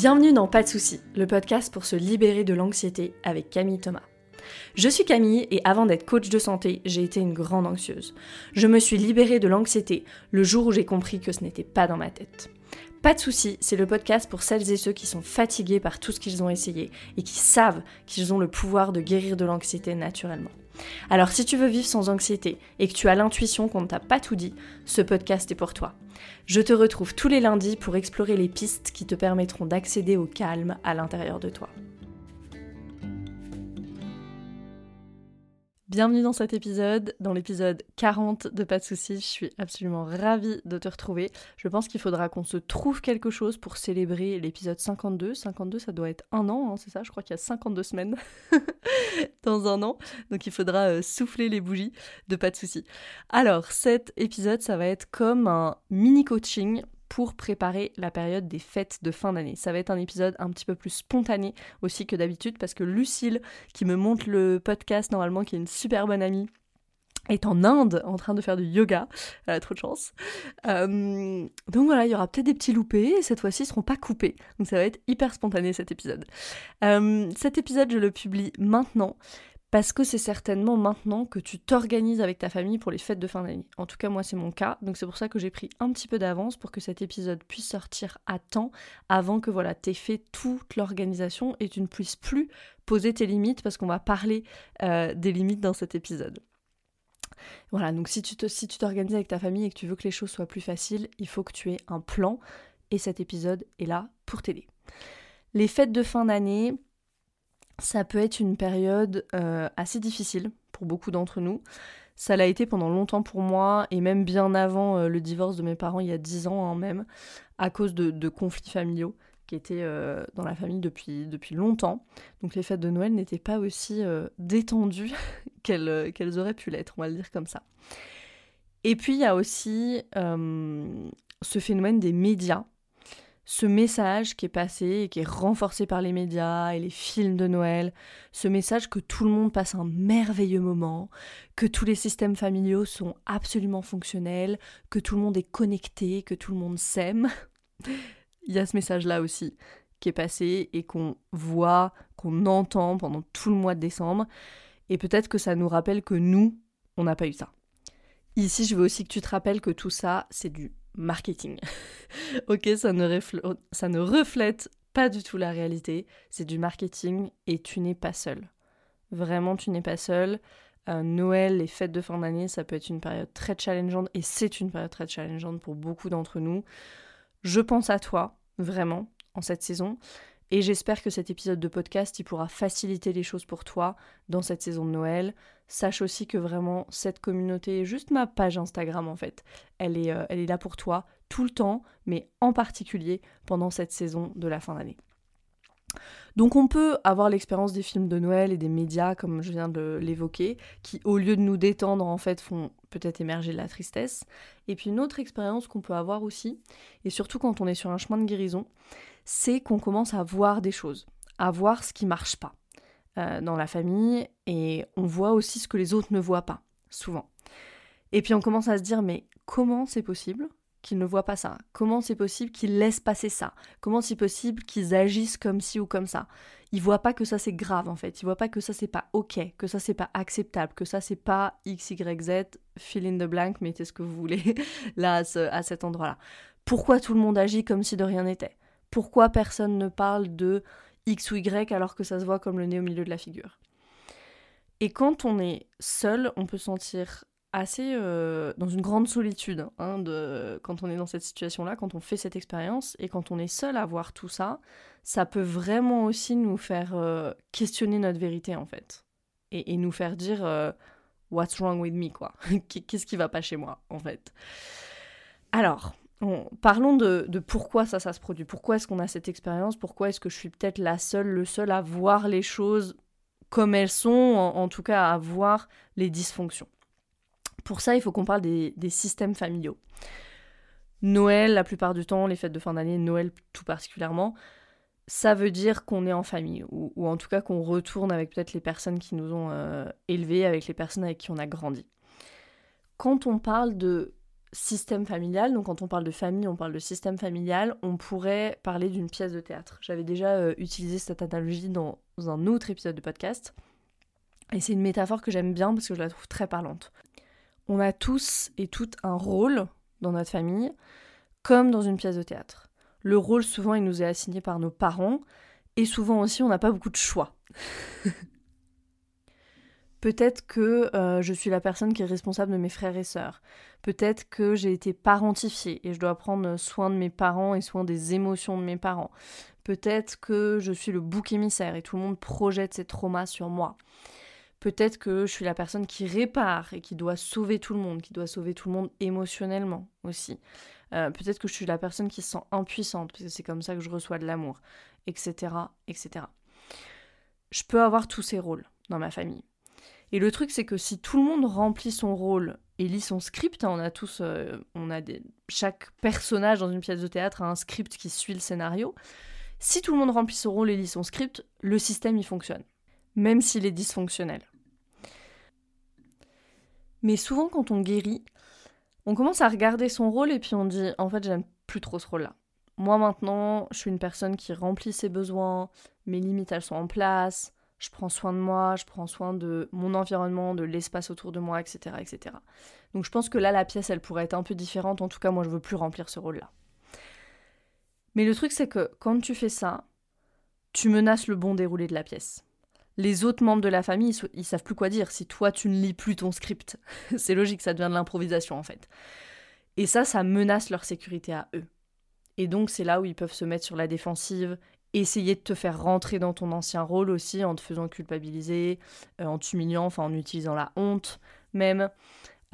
Bienvenue dans Pas de soucis, le podcast pour se libérer de l'anxiété avec Camille Thomas. Je suis Camille et avant d'être coach de santé, j'ai été une grande anxieuse. Je me suis libérée de l'anxiété le jour où j'ai compris que ce n'était pas dans ma tête. Pas de soucis, c'est le podcast pour celles et ceux qui sont fatigués par tout ce qu'ils ont essayé et qui savent qu'ils ont le pouvoir de guérir de l'anxiété naturellement. Alors si tu veux vivre sans anxiété et que tu as l'intuition qu'on ne t'a pas tout dit, ce podcast est pour toi. Je te retrouve tous les lundis pour explorer les pistes qui te permettront d'accéder au calme à l'intérieur de toi. Bienvenue dans cet épisode, dans l'épisode 40 de Pas de soucis. Je suis absolument ravie de te retrouver. Je pense qu'il faudra qu'on se trouve quelque chose pour célébrer l'épisode 52. 52, ça doit être un an, hein, c'est ça? Je crois qu'il y a 52 semaines dans un an. Donc il faudra euh, souffler les bougies de Pas de soucis. Alors, cet épisode, ça va être comme un mini coaching pour préparer la période des fêtes de fin d'année. Ça va être un épisode un petit peu plus spontané aussi que d'habitude parce que Lucille, qui me montre le podcast normalement, qui est une super bonne amie, est en Inde en train de faire du yoga. Elle a trop de chance. Euh, donc voilà, il y aura peut-être des petits loupés et cette fois-ci ils seront pas coupés. Donc ça va être hyper spontané cet épisode. Euh, cet épisode, je le publie maintenant parce que c'est certainement maintenant que tu t'organises avec ta famille pour les fêtes de fin d'année. En tout cas, moi, c'est mon cas. Donc, c'est pour ça que j'ai pris un petit peu d'avance pour que cet épisode puisse sortir à temps avant que voilà, t'aies fait toute l'organisation et tu ne puisses plus poser tes limites parce qu'on va parler euh, des limites dans cet épisode. Voilà, donc si tu t'organises avec ta famille et que tu veux que les choses soient plus faciles, il faut que tu aies un plan et cet épisode est là pour t'aider. Les fêtes de fin d'année, ça peut être une période euh, assez difficile pour beaucoup d'entre nous. Ça l'a été pendant longtemps pour moi, et même bien avant euh, le divorce de mes parents, il y a dix ans hein, même, à cause de, conflits familiaux qui étaient euh, dans la famille depuis, depuis longtemps. Donc les fêtes de Noël n'étaient pas aussi détendues qu'elles auraient pu l'être, on va le dire comme ça. Et puis il y a aussi ce phénomène des médias ce message qui est passé et qui est renforcé par les médias et les films de Noël, ce message que tout le monde passe un merveilleux moment, que tous les systèmes familiaux sont absolument fonctionnels, que tout le monde est connecté, que tout le monde s'aime. Il y a ce message-là aussi qui est passé et qu'on voit, qu'on entend pendant tout le mois de décembre. Et peut-être que ça nous rappelle que nous, on n'a pas eu ça. Ici, je veux aussi que tu te rappelles que tout ça, c'est du marketing. ok, ça ne, reflète pas du tout la réalité, c'est du marketing et tu n'es pas seul. Vraiment, tu n'es pas seul. Euh, Noël, les fêtes de fin d'année, ça peut être une période très challengeante et c'est une période très challengeante pour beaucoup d'entre nous. Je pense à toi, vraiment, en cette saison. Et j'espère que cet épisode de podcast, il pourra faciliter les choses pour toi dans cette saison de Noël. Sache aussi que vraiment, cette communauté, juste ma page Instagram en fait, elle est, euh, elle est là pour toi tout le temps, mais en particulier pendant cette saison de la fin d'année. Donc on peut avoir l'expérience des films de Noël et des médias, comme je viens de l'évoquer, qui au lieu de nous détendre, en fait, font peut-être émerger de la tristesse. Et puis une autre expérience qu'on peut avoir aussi, et surtout quand on est sur un chemin de guérison, c'est qu'on commence à voir des choses, à voir ce qui marche pas euh, dans la famille, et on voit aussi ce que les autres ne voient pas, souvent. Et puis on commence à se dire, mais comment c'est possible qu'ils ne voient pas ça? Comment c'est possible qu'ils laissent passer ça? Comment c'est possible qu'ils agissent comme ci ou comme ça? Ils voient pas que ça c'est grave en fait, ils voient pas que ça c'est pas ok, que ça c'est pas acceptable, que ça c'est pas x, y, z, fill in the blank, mettez ce que vous voulez là à cet endroit-là. Pourquoi tout le monde agit comme si de rien n'était? Pourquoi personne ne parle de X ou Y alors que ça se voit comme le nez au milieu de la figure. Et quand on est seul, on peut sentir assez euh, dans une grande solitude hein, quand on est dans cette situation-là, quand on fait cette expérience, et quand on est seul à voir tout ça, ça peut vraiment aussi nous faire euh, questionner notre vérité en fait, et, nous faire dire euh, What's wrong with me? quoi. Qu'est-ce qui va pas chez moi en fait? Alors, parlons de, pourquoi ça, ça se produit. Pourquoi est-ce qu'on a cette expérience? Pourquoi est-ce que je suis peut-être la seule, le seul à voir les choses comme elles sont, en, tout cas à voir les dysfonctions? Pour ça, il faut qu'on parle des, systèmes familiaux. Noël, la plupart du temps, les fêtes de fin d'année, Noël tout particulièrement, ça veut dire qu'on est en famille, ou, en tout cas qu'on retourne avec peut-être les personnes qui nous ont euh, élevés, avec les personnes avec qui on a grandi. Quand on parle de système familial, donc quand on parle de famille, on parle de système familial, on pourrait parler d'une pièce de théâtre. J'avais déjà euh, utilisé cette analogie dans un autre épisode de podcast, et c'est une métaphore que j'aime bien parce que je la trouve très parlante. On a tous et toutes un rôle dans notre famille, comme dans une pièce de théâtre. Le rôle, souvent, il nous est assigné par nos parents, et souvent aussi, on n'a pas beaucoup de choix. Peut-être que euh, je suis la personne qui est responsable de mes frères et sœurs. Peut-être que j'ai été parentifiée et je dois prendre soin de mes parents et soin des émotions de mes parents. Peut-être que je suis le bouc émissaire et tout le monde projette ses traumas sur moi. Peut-être que je suis la personne qui répare et qui doit sauver tout le monde, qui doit sauver tout le monde émotionnellement aussi. Euh, peut-être que je suis la personne qui se sent impuissante, parce que c'est comme ça que je reçois de l'amour, etc., etc. Je peux avoir tous ces rôles dans ma famille. Et le truc, c'est que si tout le monde remplit son rôle et lit son script, hein, on a tous, euh, on a des, chaque personnage dans une pièce de théâtre a un script qui suit le scénario. Si tout le monde remplit son rôle et lit son script, le système il fonctionne, même s'il est dysfonctionnel. Mais souvent, quand on guérit, on commence à regarder son rôle et puis on dit en fait, j'aime plus trop ce rôle-là. Moi maintenant, je suis une personne qui remplit ses besoins, mes limites elles sont en place, je prends soin de moi, je prends soin de mon environnement, de l'espace autour de moi, etc., etc. Donc je pense que là, la pièce, elle pourrait être un peu différente. En tout cas, moi, je veux plus remplir ce rôle-là. Mais le truc, c'est que quand tu fais ça, tu menaces le bon déroulé de la pièce. Les autres membres de la famille, ils, savent plus quoi dire si toi, tu ne lis plus ton script. c'est logique, ça devient de l'improvisation, en fait. Et ça, ça menace leur sécurité à eux. Et donc, c'est là où ils peuvent se mettre sur la défensive essayer de te faire rentrer dans ton ancien rôle aussi en te faisant culpabiliser, euh, en t'humiliant, enfin en utilisant la honte même.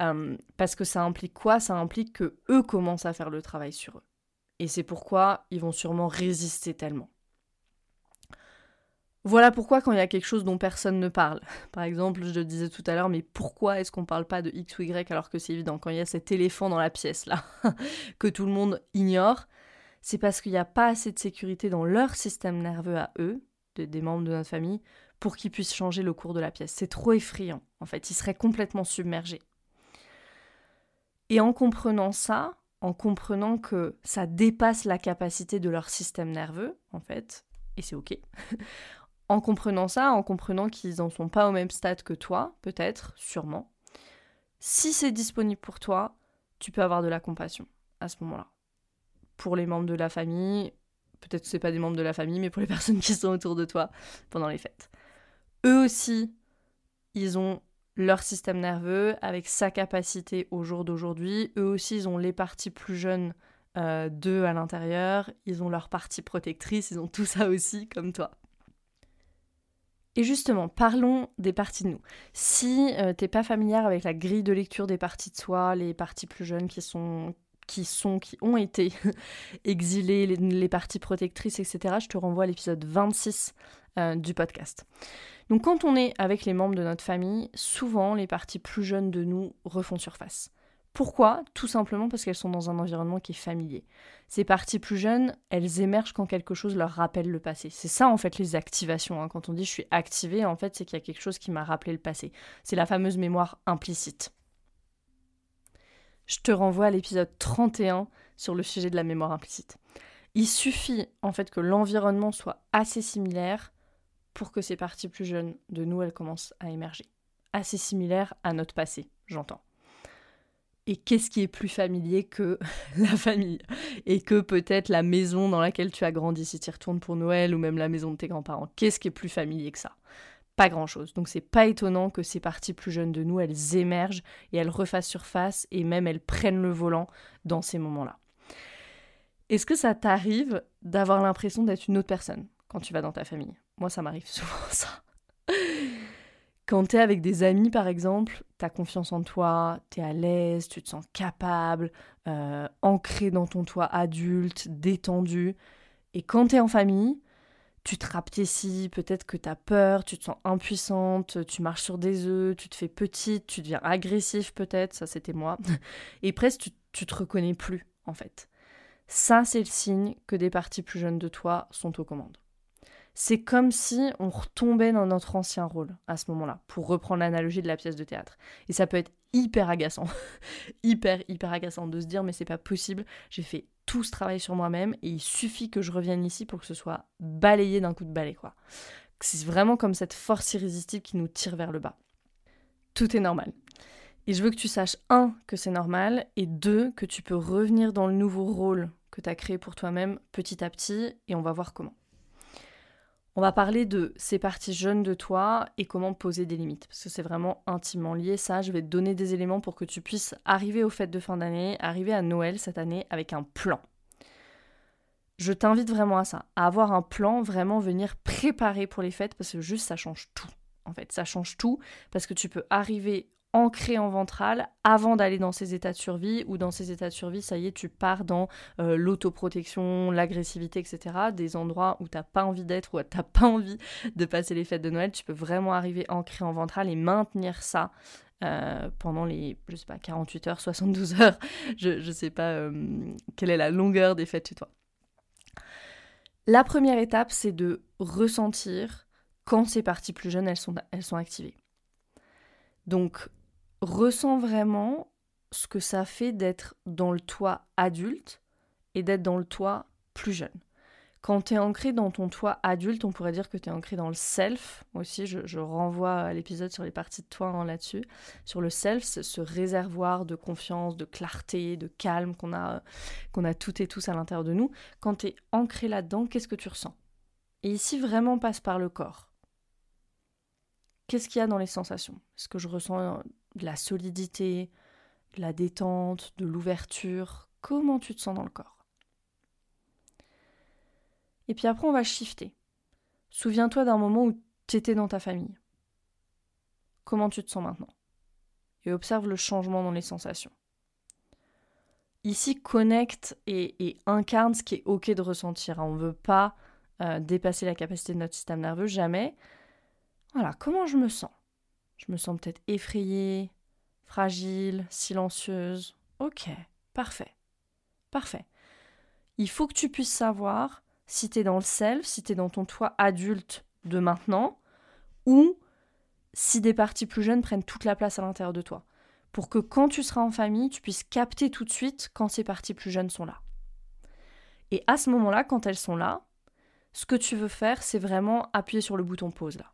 Euh, parce que ça implique quoi? Ça implique que eux commencent à faire le travail sur eux. Et c'est pourquoi ils vont sûrement résister tellement. Voilà pourquoi quand il y a quelque chose dont personne ne parle, par exemple, je le disais tout à l'heure, mais pourquoi est-ce qu'on parle pas de X ou Y alors que c'est évident? Quand il y a cet éléphant dans la pièce là que tout le monde ignore c'est parce qu'il n'y a pas assez de sécurité dans leur système nerveux à eux, des membres de notre famille, pour qu'ils puissent changer le cours de la pièce. C'est trop effrayant, en fait, ils seraient complètement submergés. Et en comprenant ça, en comprenant que ça dépasse la capacité de leur système nerveux, en fait, et c'est ok, en comprenant ça, en comprenant qu'ils n'en sont pas au même stade que toi, peut-être, sûrement, si c'est disponible pour toi, tu peux avoir de la compassion à ce moment-là pour les membres de la famille, peut-être que c'est pas des membres de la famille, mais pour les personnes qui sont autour de toi pendant les fêtes. Eux aussi, ils ont leur système nerveux avec sa capacité au jour d'aujourd'hui. Eux aussi, ils ont les parties plus jeunes euh, d'eux à l'intérieur. Ils ont leur partie protectrice. Ils ont tout ça aussi, comme toi. Et justement, parlons des parties de nous. Si euh, t'es pas familière avec la grille de lecture des parties de soi, les parties plus jeunes qui sont qui sont, qui ont été exilés, les, parties protectrices, etc., je te renvoie à l'épisode 26 euh, du podcast. Donc quand on est avec les membres de notre famille, souvent les parties plus jeunes de nous refont surface. Pourquoi? Tout simplement parce qu'elles sont dans un environnement qui est familier. Ces parties plus jeunes, elles émergent quand quelque chose leur rappelle le passé. C'est ça en fait les activations. Hein. Quand on dit je suis activé, en fait c'est qu'il y a quelque chose qui m'a rappelé le passé. C'est la fameuse mémoire implicite je te renvoie à l'épisode 31 sur le sujet de la mémoire implicite. Il suffit en fait que l'environnement soit assez similaire pour que ces parties plus jeunes de nous, elles commencent à émerger. Assez similaire à notre passé, j'entends. Et qu'est-ce qui est plus familier que la famille? Et que peut-être la maison dans laquelle tu as grandi si tu y retournes pour Noël ou même la maison de tes grands-parents? Qu'est-ce qui est plus familier que ça? Pas grand-chose. Donc c'est pas étonnant que ces parties plus jeunes de nous, elles émergent et elles refassent surface et même elles prennent le volant dans ces moments-là. Est-ce que ça t'arrive d'avoir l'impression d'être une autre personne quand tu vas dans ta famille? Moi, ça m'arrive souvent ça. Quand t'es avec des amis, par exemple, t'as confiance en toi, t'es à l'aise, tu te sens capable, euh, ancré dans ton toi adulte, détendu. Et quand t'es en famille, tu te rapetissis, peut-être que tu as peur, tu te sens impuissante, tu marches sur des œufs, tu te fais petite, tu deviens agressif peut-être, ça c'était moi, et presque tu, tu te reconnais plus en fait. Ça c'est le signe que des parties plus jeunes de toi sont aux commandes. C'est comme si on retombait dans notre ancien rôle à ce moment-là, pour reprendre l'analogie de la pièce de théâtre. Et ça peut être hyper agaçant. hyper, hyper agaçant de se dire mais c'est pas possible, j'ai fait tout ce travail sur moi-même et il suffit que je revienne ici pour que ce soit balayé d'un coup de balai quoi. C'est vraiment comme cette force irrésistible qui nous tire vers le bas. Tout est normal. Et je veux que tu saches, un, que c'est normal, et deux, que tu peux revenir dans le nouveau rôle que tu as créé pour toi-même petit à petit, et on va voir comment. On va parler de ces parties jeunes de toi et comment poser des limites, parce que c'est vraiment intimement lié. Ça, je vais te donner des éléments pour que tu puisses arriver aux fêtes de fin d'année, arriver à Noël cette année avec un plan. Je t'invite vraiment à ça, à avoir un plan, vraiment venir préparer pour les fêtes, parce que juste ça change tout. En fait, ça change tout, parce que tu peux arriver ancré en ventral avant d'aller dans ces états de survie, ou dans ces états de survie, ça y est, tu pars dans euh, l'autoprotection, l'agressivité, etc. Des endroits où t'as pas envie d'être, où t'as pas envie de passer les fêtes de Noël, tu peux vraiment arriver ancré en ventral et maintenir ça euh, pendant les, je sais pas, 48 heures, 72 heures, je, ne sais pas euh, quelle est la longueur des fêtes chez toi. La première étape, c'est de ressentir quand ces parties plus jeunes, elles sont, elles sont activées. Donc, ressens vraiment ce que ça fait d'être dans le toi adulte et d'être dans le toi plus jeune. Quand tu es ancré dans ton toi adulte, on pourrait dire que tu es ancré dans le self. Aussi, je, renvoie à l'épisode sur les parties de toi hein, là-dessus. Sur le self, ce réservoir de confiance, de clarté, de calme qu'on a, qu'on a toutes et tous à l'intérieur de nous. Quand tu es ancré là-dedans, qu'est-ce que tu ressens? Et ici, vraiment passe par le corps. Qu'est-ce qu'il y a dans les sensations? Est-ce que je ressens de la solidité, de la détente, de l'ouverture Comment tu te sens dans le corps? Et puis après, on va shifter. Souviens-toi d'un moment où tu étais dans ta famille. Comment tu te sens maintenant? Et observe le changement dans les sensations. Ici, connecte et, incarne ce qui est OK de ressentir. On ne veut pas euh, dépasser la capacité de notre système nerveux, jamais. Voilà, comment je me sens? Je me sens peut-être effrayée, fragile, silencieuse. Ok, parfait. Parfait. Il faut que tu puisses savoir si tu es dans le self, si tu es dans ton toi adulte de maintenant, ou si des parties plus jeunes prennent toute la place à l'intérieur de toi. Pour que quand tu seras en famille, tu puisses capter tout de suite quand ces parties plus jeunes sont là. Et à ce moment-là, quand elles sont là, ce que tu veux faire, c'est vraiment appuyer sur le bouton pause là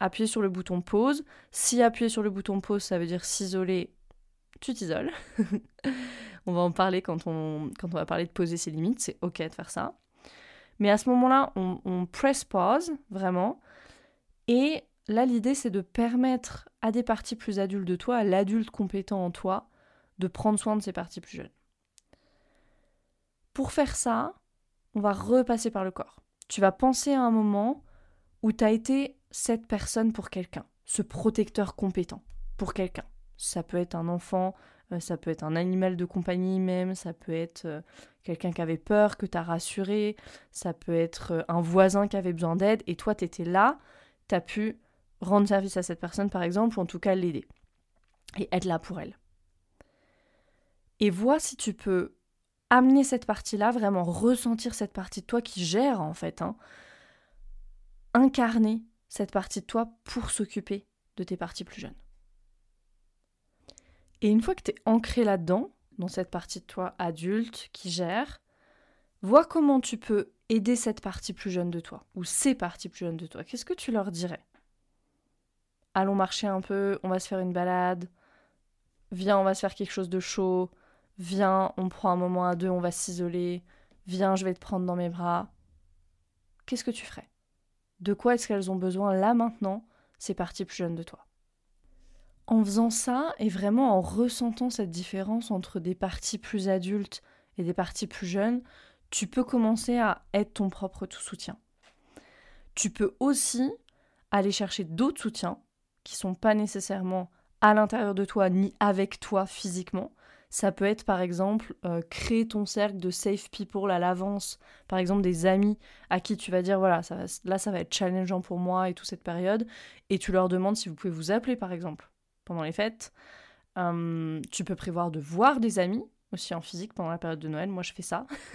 appuyer sur le bouton pause. Si appuyer sur le bouton pause, ça veut dire s'isoler, tu t'isoles. on va en parler quand on, va parler de poser ses limites, c'est ok de faire ça. Mais à ce moment-là, on, on press pause, vraiment. Et là, l'idée, c'est de permettre à des parties plus adultes de toi, à l'adulte compétent en toi, de prendre soin de ces parties plus jeunes. Pour faire ça, on va repasser par le corps. Tu vas penser à un moment où tu as été cette personne pour quelqu'un, ce protecteur compétent pour quelqu'un. Ça peut être un enfant, euh, ça peut être un animal de compagnie même, ça peut être euh, quelqu'un qui avait peur, que tu as rassuré, ça peut être euh, un voisin qui avait besoin d'aide, et toi tu étais là, tu as pu rendre service à cette personne par exemple, ou en tout cas l'aider, et être là pour elle. Et vois si tu peux amener cette partie-là, vraiment ressentir cette partie de toi qui gère en fait, hein, incarner cette partie de toi pour s'occuper de tes parties plus jeunes. Et une fois que tu es ancré là-dedans, dans cette partie de toi adulte qui gère, vois comment tu peux aider cette partie plus jeune de toi, ou ces parties plus jeunes de toi. Qu'est-ce que tu leur dirais? Allons marcher un peu, on va se faire une balade, viens, on va se faire quelque chose de chaud, viens, on prend un moment à deux, on va s'isoler, viens, je vais te prendre dans mes bras. Qu'est-ce que tu ferais? De quoi est-ce qu'elles ont besoin là maintenant, ces parties plus jeunes de toi? En faisant ça et vraiment en ressentant cette différence entre des parties plus adultes et des parties plus jeunes, tu peux commencer à être ton propre tout soutien. Tu peux aussi aller chercher d'autres soutiens qui sont pas nécessairement à l'intérieur de toi ni avec toi physiquement, ça peut être par exemple euh, créer ton cercle de safe people à l'avance, par exemple des amis à qui tu vas dire voilà, là ça va être challengeant pour moi et toute cette période, et tu leur demandes si vous pouvez vous appeler par exemple pendant les fêtes. Hum, tu peux prévoir de voir des amis aussi en physique pendant la période de Noël. Moi, je fais ça.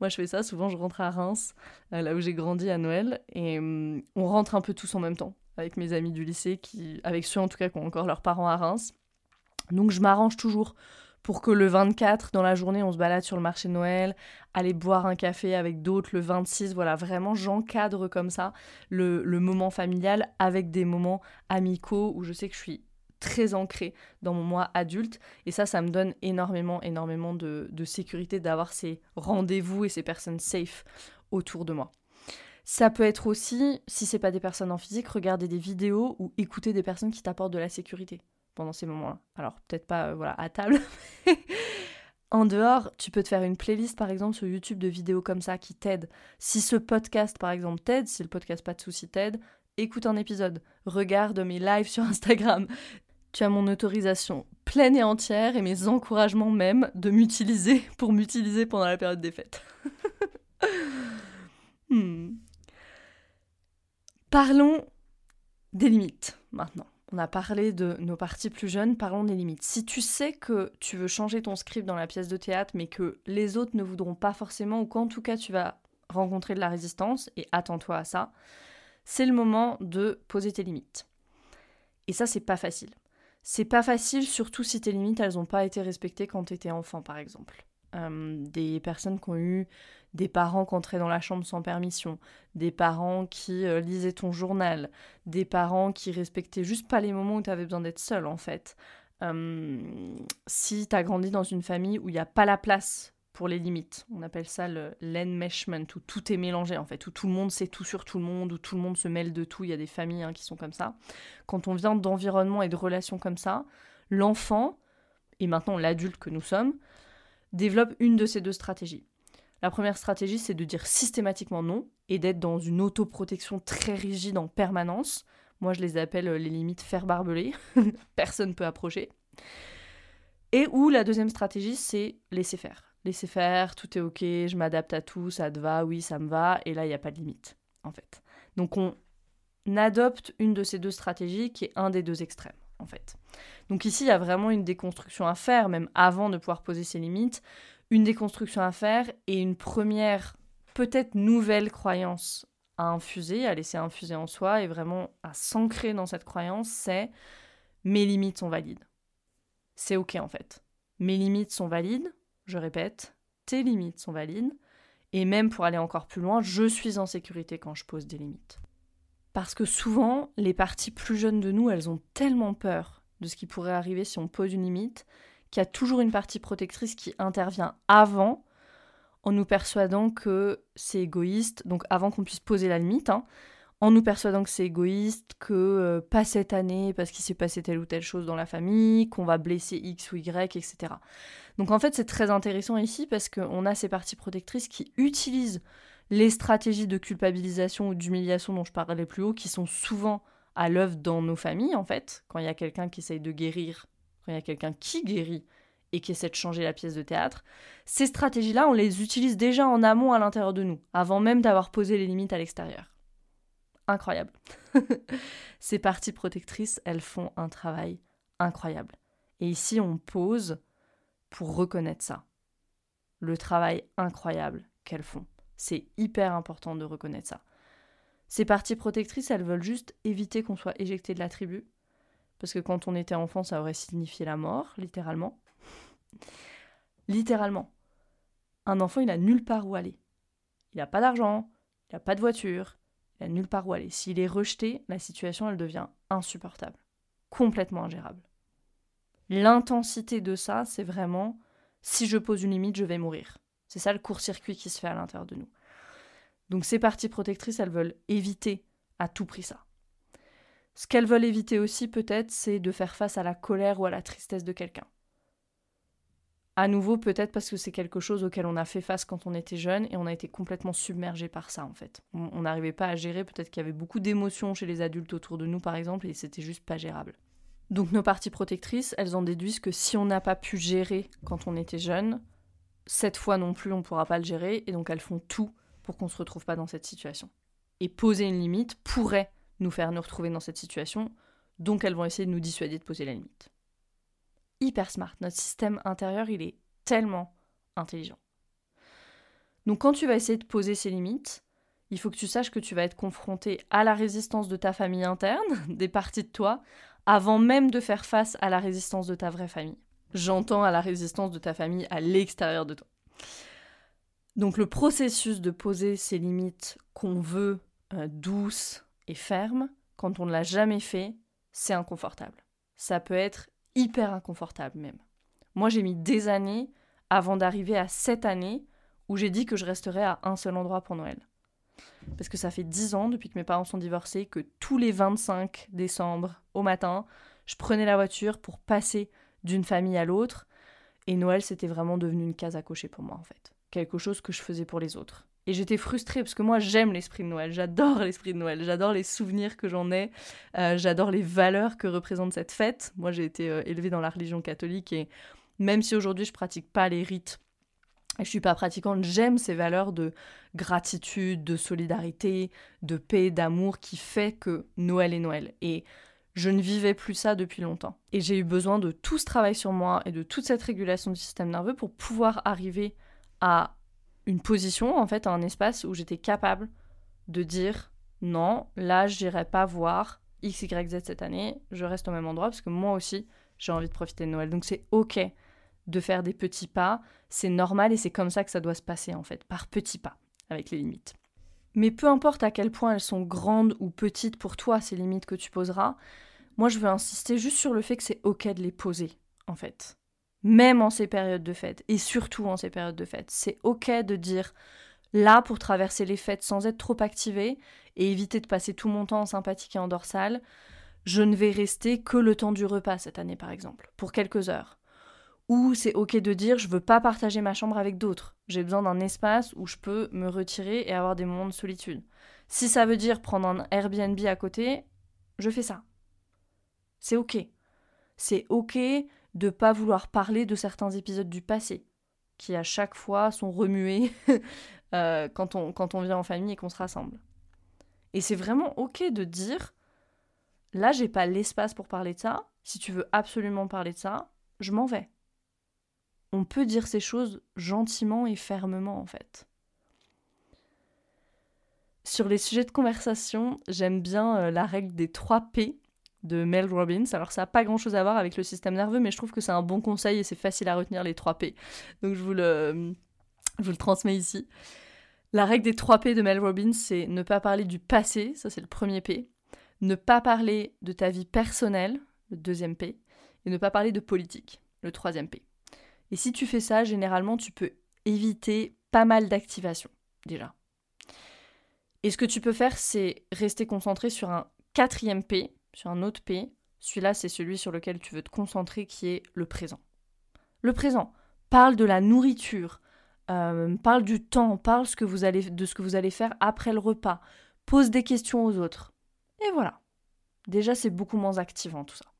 Moi, je fais ça. Souvent, je rentre à Reims, euh, là où j'ai grandi à Noël, et hum, on rentre un peu tous en même temps avec mes amis du lycée, qui, avec ceux en tout cas qui ont encore leurs parents à Reims. Donc je m'arrange toujours pour que le 24, dans la journée, on se balade sur le marché de Noël, aller boire un café avec d'autres le 26. Voilà, vraiment, j'encadre comme ça le, moment familial avec des moments amicaux où je sais que je suis très ancrée dans mon moi adulte. Et ça, ça me donne énormément, énormément de, de sécurité d'avoir ces rendez-vous et ces personnes safe autour de moi. Ça peut être aussi, si c'est pas des personnes en physique, regarder des vidéos ou écouter des personnes qui t'apportent de la sécurité pendant ces moments-là. Alors peut-être pas euh, voilà à table. en dehors, tu peux te faire une playlist par exemple sur YouTube de vidéos comme ça qui t'aident. Si ce podcast par exemple t'aide, si le podcast pas de souci t'aide, écoute un épisode, regarde mes lives sur Instagram. Tu as mon autorisation pleine et entière et mes encouragements même de m'utiliser pour m'utiliser pendant la période des fêtes. Hmm. Parlons des limites maintenant. On a parlé de nos parties plus jeunes, parlons des limites. Si tu sais que tu veux changer ton script dans la pièce de théâtre, mais que les autres ne voudront pas forcément, ou qu'en tout cas tu vas rencontrer de la résistance, et attends-toi à ça, c'est le moment de poser tes limites. Et ça, c'est pas facile. C'est pas facile, surtout si tes limites, elles n'ont pas été respectées quand tu étais enfant, par exemple. Euh, des personnes qui ont eu des parents qui entraient dans la chambre sans permission, des parents qui euh, lisaient ton journal, des parents qui respectaient juste pas les moments où tu avais besoin d'être seul en fait. Euh, si tu as grandi dans une famille où il n'y a pas la place pour les limites, on appelle ça l'enmeshment, où tout est mélangé en fait, où tout le monde sait tout sur tout le monde, où tout le monde se mêle de tout, il y a des familles hein, qui sont comme ça. Quand on vient d'environnement et de relations comme ça, l'enfant, et maintenant l'adulte que nous sommes, développe une de ces deux stratégies. La première stratégie, c'est de dire systématiquement non et d'être dans une autoprotection très rigide en permanence. Moi, je les appelle euh, les limites faire barbelé. Personne ne peut approcher. Et où la deuxième stratégie, c'est laisser faire. Laisser faire, tout est ok, je m'adapte à tout, ça te va, oui, ça me va, et là, il n'y a pas de limite, en fait. Donc, on adopte une de ces deux stratégies qui est un des deux extrêmes, en fait. Donc ici, il y a vraiment une déconstruction à faire, même avant de pouvoir poser ses limites, une déconstruction à faire et une première, peut-être nouvelle croyance à infuser, à laisser infuser en soi et vraiment à s'ancrer dans cette croyance, c'est mes limites sont valides. C'est ok en fait. Mes limites sont valides, je répète, tes limites sont valides, et même pour aller encore plus loin, je suis en sécurité quand je pose des limites. Parce que souvent, les parties plus jeunes de nous, elles ont tellement peur de ce qui pourrait arriver si on pose une limite, qu'il y a toujours une partie protectrice qui intervient avant, en nous persuadant que c'est égoïste, donc avant qu'on puisse poser la limite, hein, en nous persuadant que c'est égoïste, que euh, pas cette année parce qu'il s'est passé telle ou telle chose dans la famille, qu'on va blesser X ou Y, etc. Donc en fait c'est très intéressant ici parce qu'on a ces parties protectrices qui utilisent les stratégies de culpabilisation ou d'humiliation dont je parlais plus haut, qui sont souvent à l'œuvre dans nos familles, en fait, quand il y a quelqu'un qui essaye de guérir, quand il y a quelqu'un qui guérit et qui essaie de changer la pièce de théâtre, ces stratégies-là, on les utilise déjà en amont à l'intérieur de nous, avant même d'avoir posé les limites à l'extérieur. Incroyable. ces parties protectrices, elles font un travail incroyable. Et ici, on pose pour reconnaître ça. Le travail incroyable qu'elles font. C'est hyper important de reconnaître ça. Ces parties protectrices, elles veulent juste éviter qu'on soit éjecté de la tribu. Parce que quand on était enfant, ça aurait signifié la mort, littéralement. littéralement. Un enfant, il a nulle part où aller. Il n'a pas d'argent, il n'a pas de voiture, il n'a nulle part où aller. S'il est rejeté, la situation, elle devient insupportable. Complètement ingérable. L'intensité de ça, c'est vraiment si je pose une limite, je vais mourir. C'est ça le court-circuit qui se fait à l'intérieur de nous. Donc ces parties protectrices, elles veulent éviter à tout prix ça. Ce qu'elles veulent éviter aussi peut-être, c'est de faire face à la colère ou à la tristesse de quelqu'un. À nouveau, peut-être parce que c'est quelque chose auquel on a fait face quand on était jeune et on a été complètement submergé par ça en fait. On n'arrivait pas à gérer, peut-être qu'il y avait beaucoup d'émotions chez les adultes autour de nous par exemple et c'était juste pas gérable. Donc nos parties protectrices, elles en déduisent que si on n'a pas pu gérer quand on était jeune, cette fois non plus on ne pourra pas le gérer et donc elles font tout pour qu'on ne se retrouve pas dans cette situation. Et poser une limite pourrait nous faire nous retrouver dans cette situation, donc elles vont essayer de nous dissuader de poser la limite. Hyper smart, notre système intérieur, il est tellement intelligent. Donc quand tu vas essayer de poser ces limites, il faut que tu saches que tu vas être confronté à la résistance de ta famille interne, des parties de toi, avant même de faire face à la résistance de ta vraie famille. J'entends à la résistance de ta famille à l'extérieur de toi. Donc le processus de poser ces limites qu'on veut euh, douces et fermes, quand on ne l'a jamais fait, c'est inconfortable. Ça peut être hyper inconfortable même. Moi j'ai mis des années avant d'arriver à cette année où j'ai dit que je resterais à un seul endroit pour Noël. Parce que ça fait dix ans depuis que mes parents sont divorcés que tous les 25 décembre au matin, je prenais la voiture pour passer d'une famille à l'autre. Et Noël, c'était vraiment devenu une case à cocher pour moi en fait quelque chose que je faisais pour les autres. Et j'étais frustrée parce que moi j'aime l'esprit de Noël, j'adore l'esprit de Noël, j'adore les souvenirs que j'en ai, euh, j'adore les valeurs que représente cette fête. Moi j'ai été euh, élevée dans la religion catholique et même si aujourd'hui je pratique pas les rites et je suis pas pratiquante, j'aime ces valeurs de gratitude, de solidarité, de paix, d'amour qui fait que Noël est Noël. Et je ne vivais plus ça depuis longtemps. Et j'ai eu besoin de tout ce travail sur moi et de toute cette régulation du système nerveux pour pouvoir arriver à une position, en fait, à un espace où j'étais capable de dire non, là, j'irai pas voir X, Y, Z cette année, je reste au même endroit parce que moi aussi, j'ai envie de profiter de Noël. Donc c'est ok de faire des petits pas, c'est normal et c'est comme ça que ça doit se passer en fait, par petits pas, avec les limites. Mais peu importe à quel point elles sont grandes ou petites pour toi, ces limites que tu poseras, moi je veux insister juste sur le fait que c'est ok de les poser, en fait même en ces périodes de fête, et surtout en ces périodes de fête. C'est ok de dire là pour traverser les fêtes sans être trop activé et éviter de passer tout mon temps en sympathique et en dorsale. Je ne vais rester que le temps du repas cette année par exemple, pour quelques heures. Ou c'est ok de dire je veux pas partager ma chambre avec d'autres. J'ai besoin d'un espace où je peux me retirer et avoir des moments de solitude. Si ça veut dire prendre un Airbnb à côté, je fais ça. C'est ok. C'est ok de pas vouloir parler de certains épisodes du passé, qui à chaque fois sont remués euh, quand, on, quand on vient en famille et qu'on se rassemble. Et c'est vraiment ok de dire, là j'ai pas l'espace pour parler de ça, si tu veux absolument parler de ça, je m'en vais. On peut dire ces choses gentiment et fermement en fait. Sur les sujets de conversation, j'aime bien euh, la règle des 3 P de Mel Robbins. Alors ça n'a pas grand-chose à voir avec le système nerveux, mais je trouve que c'est un bon conseil et c'est facile à retenir les 3 P. Donc je vous le, je vous le transmets ici. La règle des 3 P de Mel Robbins, c'est ne pas parler du passé, ça c'est le premier P. Ne pas parler de ta vie personnelle, le deuxième P. Et ne pas parler de politique, le troisième P. Et si tu fais ça, généralement, tu peux éviter pas mal d'activations, déjà. Et ce que tu peux faire, c'est rester concentré sur un quatrième P, sur un autre P. Celui-là, c'est celui sur lequel tu veux te concentrer, qui est le présent. Le présent. Parle de la nourriture, euh, parle du temps, parle ce que vous allez, de ce que vous allez faire après le repas, pose des questions aux autres. Et voilà. Déjà, c'est beaucoup moins activant tout ça.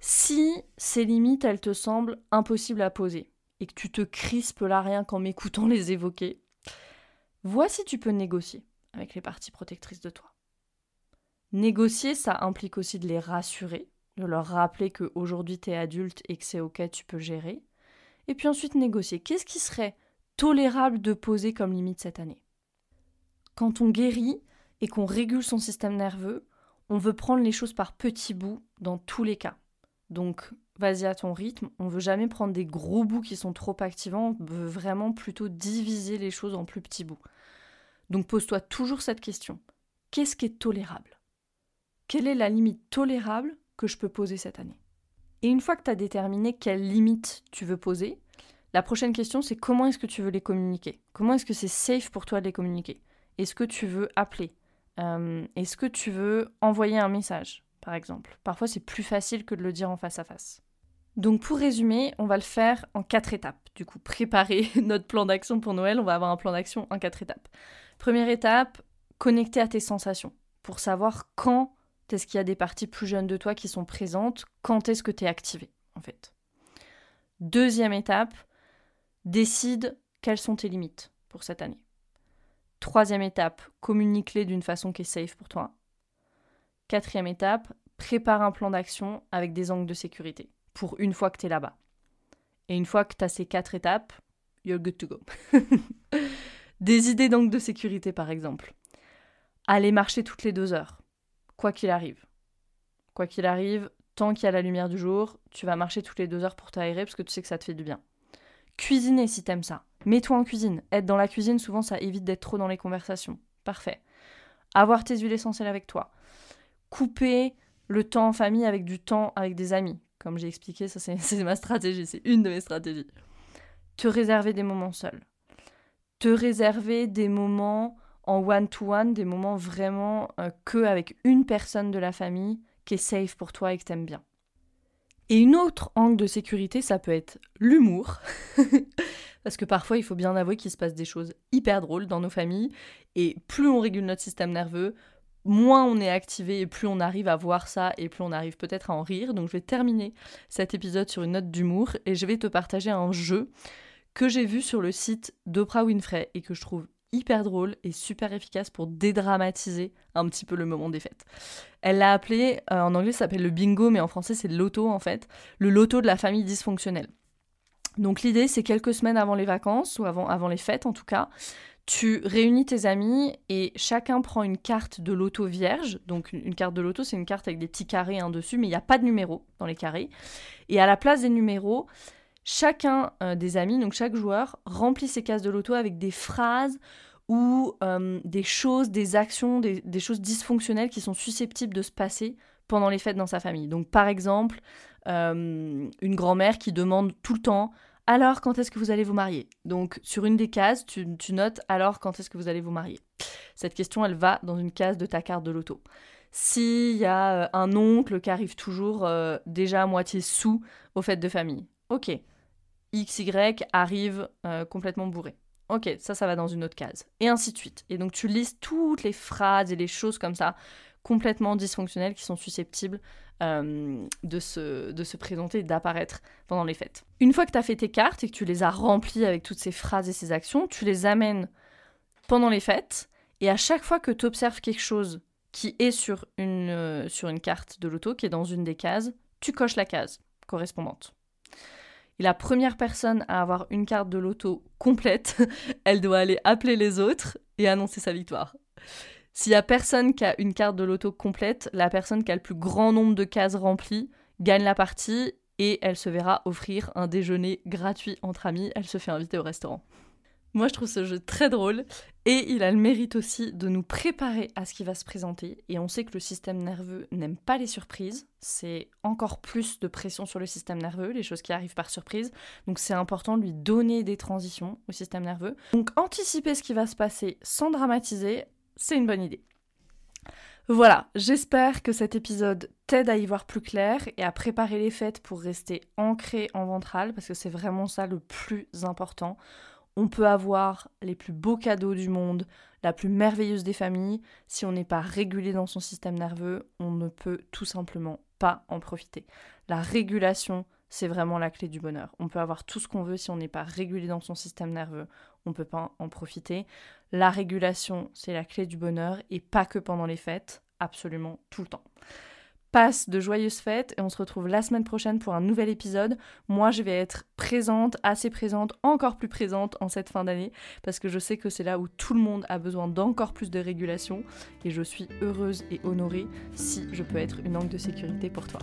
Si ces limites, elles te semblent impossibles à poser et que tu te crispes là rien qu'en m'écoutant les évoquer, vois si tu peux négocier avec les parties protectrices de toi. Négocier, ça implique aussi de les rassurer, de leur rappeler qu'aujourd'hui tu es adulte et que c'est ok, tu peux gérer. Et puis ensuite négocier. Qu'est-ce qui serait tolérable de poser comme limite cette année? Quand on guérit et qu'on régule son système nerveux, on veut prendre les choses par petits bouts dans tous les cas. Donc vas-y à ton rythme, on veut jamais prendre des gros bouts qui sont trop activants, on veut vraiment plutôt diviser les choses en plus petits bouts. Donc pose-toi toujours cette question. Qu'est-ce qui est tolérable? Quelle est la limite tolérable que je peux poser cette année? Et une fois que tu as déterminé quelle limite tu veux poser, la prochaine question c'est comment est-ce que tu veux les communiquer? Comment est-ce que c'est safe pour toi de les communiquer? Est-ce que tu veux appeler? Euh, Est-ce que tu veux envoyer un message, par exemple Parfois c'est plus facile que de le dire en face à face. Donc pour résumer, on va le faire en quatre étapes. Du coup, préparer notre plan d'action pour Noël, on va avoir un plan d'action en quatre étapes. Première étape, connecter à tes sensations pour savoir quand est-ce qu'il y a des parties plus jeunes de toi qui sont présentes Quand est-ce que tu es activé, en fait Deuxième étape, décide quelles sont tes limites pour cette année. Troisième étape, communique-les d'une façon qui est safe pour toi. Quatrième étape, prépare un plan d'action avec des angles de sécurité pour une fois que tu es là-bas. Et une fois que tu as ces quatre étapes, you're good to go. des idées d'angles de sécurité par exemple. Aller marcher toutes les deux heures quoi qu'il arrive. Quoi qu'il arrive, tant qu'il y a la lumière du jour, tu vas marcher toutes les deux heures pour t'aérer parce que tu sais que ça te fait du bien. Cuisiner si t'aimes ça. Mets-toi en cuisine. Être dans la cuisine, souvent, ça évite d'être trop dans les conversations. Parfait. Avoir tes huiles essentielles avec toi. Couper le temps en famille avec du temps avec des amis. Comme j'ai expliqué, ça c'est ma stratégie, c'est une de mes stratégies. Te réserver des moments seuls. Te réserver des moments en one-to-one, des moments vraiment euh, que avec une personne de la famille qui est safe pour toi et que t'aimes bien. Et une autre angle de sécurité, ça peut être l'humour. Parce que parfois, il faut bien avouer qu'il se passe des choses hyper drôles dans nos familles. Et plus on régule notre système nerveux, moins on est activé et plus on arrive à voir ça et plus on arrive peut-être à en rire. Donc je vais terminer cet épisode sur une note d'humour et je vais te partager un jeu que j'ai vu sur le site d'Oprah Winfrey et que je trouve hyper drôle et super efficace pour dédramatiser un petit peu le moment des fêtes. Elle l'a appelé, euh, en anglais ça s'appelle le bingo, mais en français c'est le loto en fait, le loto de la famille dysfonctionnelle. Donc l'idée c'est quelques semaines avant les vacances, ou avant, avant les fêtes en tout cas, tu réunis tes amis et chacun prend une carte de loto vierge. Donc une, carte de loto c'est une carte avec des petits carrés en dessus, mais il n'y a pas de numéro dans les carrés. Et à la place des numéros, chacun euh, des amis, donc chaque joueur, remplit ses cases de loto avec des phrases ou euh, des choses, des actions, des, choses dysfonctionnelles qui sont susceptibles de se passer pendant les fêtes dans sa famille. Donc par exemple, euh, une grand-mère qui demande tout le temps alors quand est-ce que vous allez vous marier? Donc sur une des cases, tu, notes alors quand est-ce que vous allez vous marier? Cette question, elle va dans une case de ta carte de loto. S'il y a un oncle qui arrive toujours déjà à moitié sous aux fêtes de famille, ok, XY arrive euh, complètement bourré. Ok, ça, ça va dans une autre case. Et ainsi de suite. Et donc tu lises toutes les phrases et les choses comme ça, complètement dysfonctionnelles, qui sont susceptibles euh, de, se, de se présenter et d'apparaître pendant les fêtes. Une fois que tu as fait tes cartes et que tu les as remplies avec toutes ces phrases et ces actions, tu les amènes pendant les fêtes. Et à chaque fois que tu observes quelque chose qui est sur une, euh, sur une carte de l'auto, qui est dans une des cases, tu coches la case correspondante. Et la première personne à avoir une carte de loto complète, elle doit aller appeler les autres et annoncer sa victoire. S'il y a personne qui a une carte de loto complète, la personne qui a le plus grand nombre de cases remplies gagne la partie et elle se verra offrir un déjeuner gratuit entre amis. Elle se fait inviter au restaurant. Moi, je trouve ce jeu très drôle et il a le mérite aussi de nous préparer à ce qui va se présenter. Et on sait que le système nerveux n'aime pas les surprises. C'est encore plus de pression sur le système nerveux, les choses qui arrivent par surprise. Donc c'est important de lui donner des transitions au système nerveux. Donc anticiper ce qui va se passer sans dramatiser, c'est une bonne idée. Voilà, j'espère que cet épisode t'aide à y voir plus clair et à préparer les fêtes pour rester ancré en ventral, parce que c'est vraiment ça le plus important. On peut avoir les plus beaux cadeaux du monde, la plus merveilleuse des familles. Si on n'est pas régulé dans son système nerveux, on ne peut tout simplement pas en profiter. La régulation, c'est vraiment la clé du bonheur. On peut avoir tout ce qu'on veut si on n'est pas régulé dans son système nerveux, on ne peut pas en profiter. La régulation, c'est la clé du bonheur et pas que pendant les fêtes, absolument tout le temps passe de joyeuses fêtes et on se retrouve la semaine prochaine pour un nouvel épisode. Moi, je vais être présente, assez présente, encore plus présente en cette fin d'année parce que je sais que c'est là où tout le monde a besoin d'encore plus de régulation et je suis heureuse et honorée si je peux être une angle de sécurité pour toi.